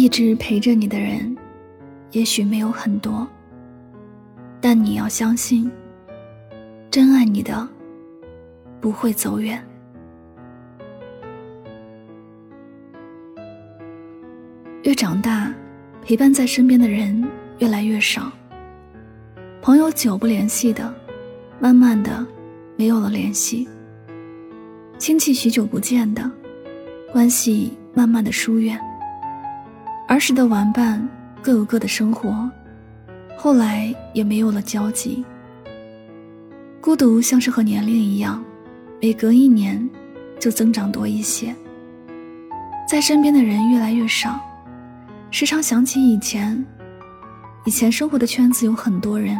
一直陪着你的人，也许没有很多，但你要相信，真爱你的不会走远。越长大，陪伴在身边的人越来越少，朋友久不联系的，慢慢的没有了联系；亲戚许久不见的，关系慢慢的疏远。儿时的玩伴各有各的生活，后来也没有了交集。孤独像是和年龄一样，每隔一年就增长多一些。在身边的人越来越少，时常想起以前，以前生活的圈子有很多人，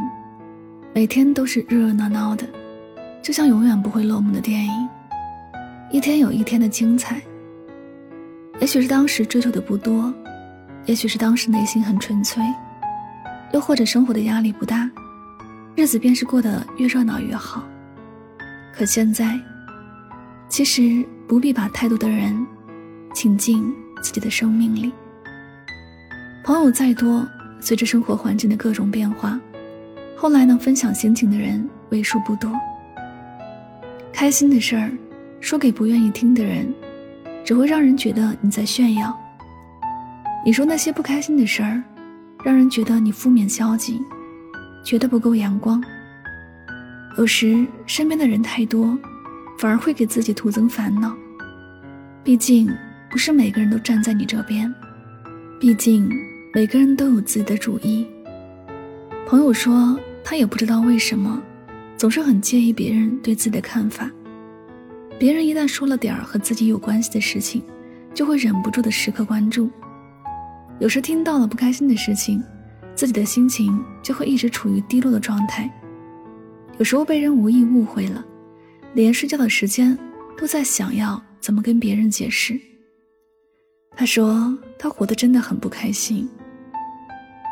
每天都是热热闹闹的，就像永远不会落幕的电影，一天有一天的精彩。也许是当时追求的不多。也许是当时内心很纯粹，又或者生活的压力不大，日子便是过得越热闹越好。可现在，其实不必把太多的人请进自己的生命里。朋友再多，随着生活环境的各种变化，后来能分享心情的人为数不多。开心的事儿，说给不愿意听的人，只会让人觉得你在炫耀。你说那些不开心的事儿，让人觉得你负面消极，觉得不够阳光。有时身边的人太多，反而会给自己徒增烦恼。毕竟不是每个人都站在你这边，毕竟每个人都有自己的主意。朋友说他也不知道为什么，总是很介意别人对自己的看法。别人一旦说了点儿和自己有关系的事情，就会忍不住的时刻关注。有时听到了不开心的事情，自己的心情就会一直处于低落的状态。有时候被人无意误会了，连睡觉的时间都在想要怎么跟别人解释。他说他活得真的很不开心。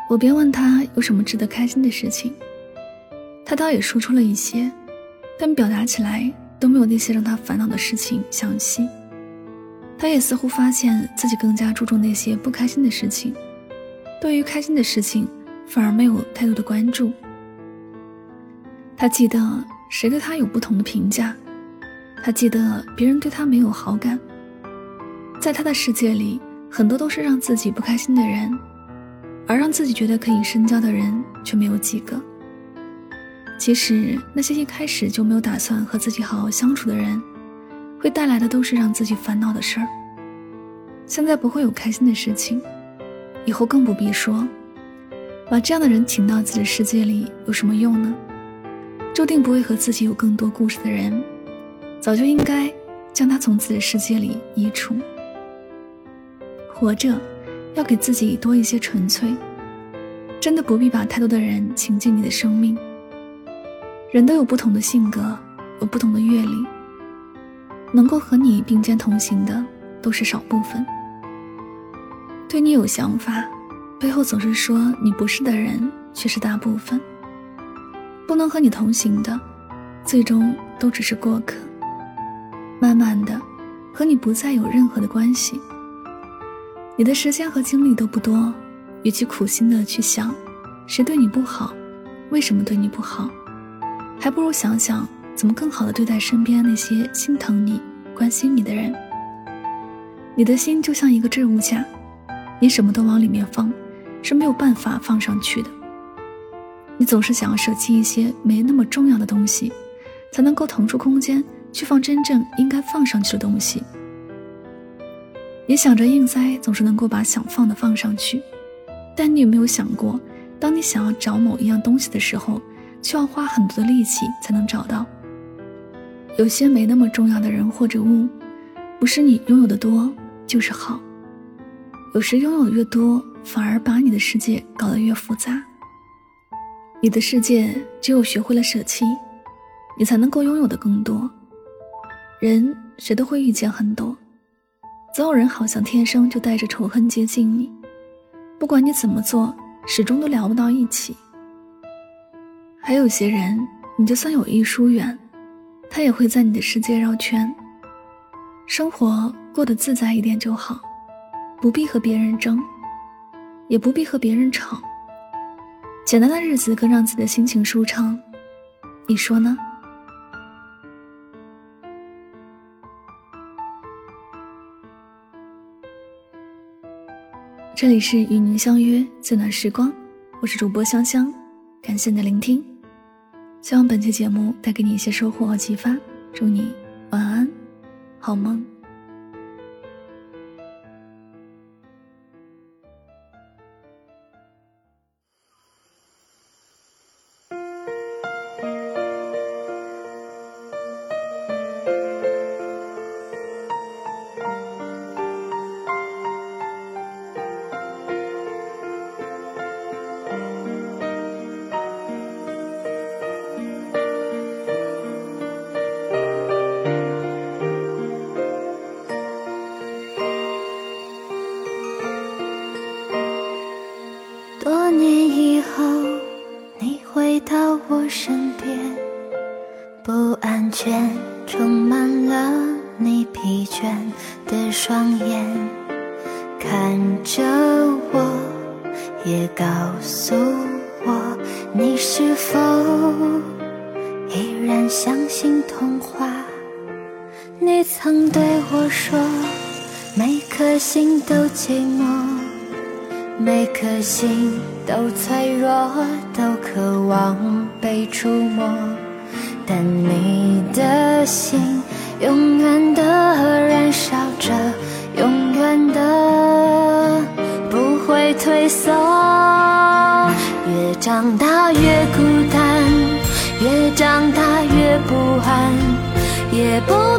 我便问他有什么值得开心的事情，他倒也说出了一些，但表达起来都没有那些让他烦恼的事情详细。他也似乎发现自己更加注重那些不开心的事情，对于开心的事情反而没有太多的关注。他记得谁对他有不同的评价，他记得别人对他没有好感。在他的世界里，很多都是让自己不开心的人，而让自己觉得可以深交的人却没有几个。其实那些一开始就没有打算和自己好好相处的人。会带来的都是让自己烦恼的事儿。现在不会有开心的事情，以后更不必说。把这样的人请到自己的世界里有什么用呢？注定不会和自己有更多故事的人，早就应该将他从自己的世界里移除。活着，要给自己多一些纯粹。真的不必把太多的人请进你的生命。人都有不同的性格，有不同的阅历。能够和你并肩同行的都是少部分，对你有想法，背后总是说你不是的人却是大部分。不能和你同行的，最终都只是过客。慢慢的，和你不再有任何的关系。你的时间和精力都不多，与其苦心的去想谁对你不好，为什么对你不好，还不如想想。怎么更好的对待身边那些心疼你、关心你的人？你的心就像一个置物架，你什么都往里面放，是没有办法放上去的。你总是想要舍弃一些没那么重要的东西，才能够腾出空间去放真正应该放上去的东西。你想着硬塞总是能够把想放的放上去，但你有没有想过，当你想要找某一样东西的时候，却要花很多的力气才能找到？有些没那么重要的人或者物，不是你拥有的多就是好。有时拥有越多，反而把你的世界搞得越复杂。你的世界只有学会了舍弃，你才能够拥有的更多。人谁都会遇见很多，总有人好像天生就带着仇恨接近你，不管你怎么做，始终都聊不到一起。还有些人，你就算有意疏远，他也会在你的世界绕圈。生活过得自在一点就好，不必和别人争，也不必和别人吵。简单的日子更让自己的心情舒畅，你说呢？这里是与您相约最暖时光，我是主播香香，感谢你的聆听，希望本期节目带给你一些收获和启发，祝你晚安，好梦。多年以后，你回到我身边不安全，充满了你疲倦的双眼，看着我，也告诉我，你是否依然相信童话？你曾对我说，每颗心都寂寞。每颗心都脆弱，都渴望被触摸，但你的心永远的燃烧着，永远的不会退缩。越长大越孤单，越长大越不安，也不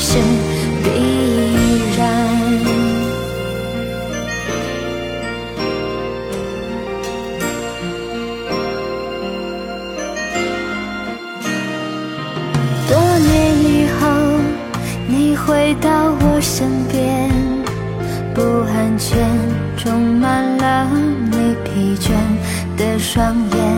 是必然？多年以后，你回到我身边，不安全充满了你疲倦的双眼，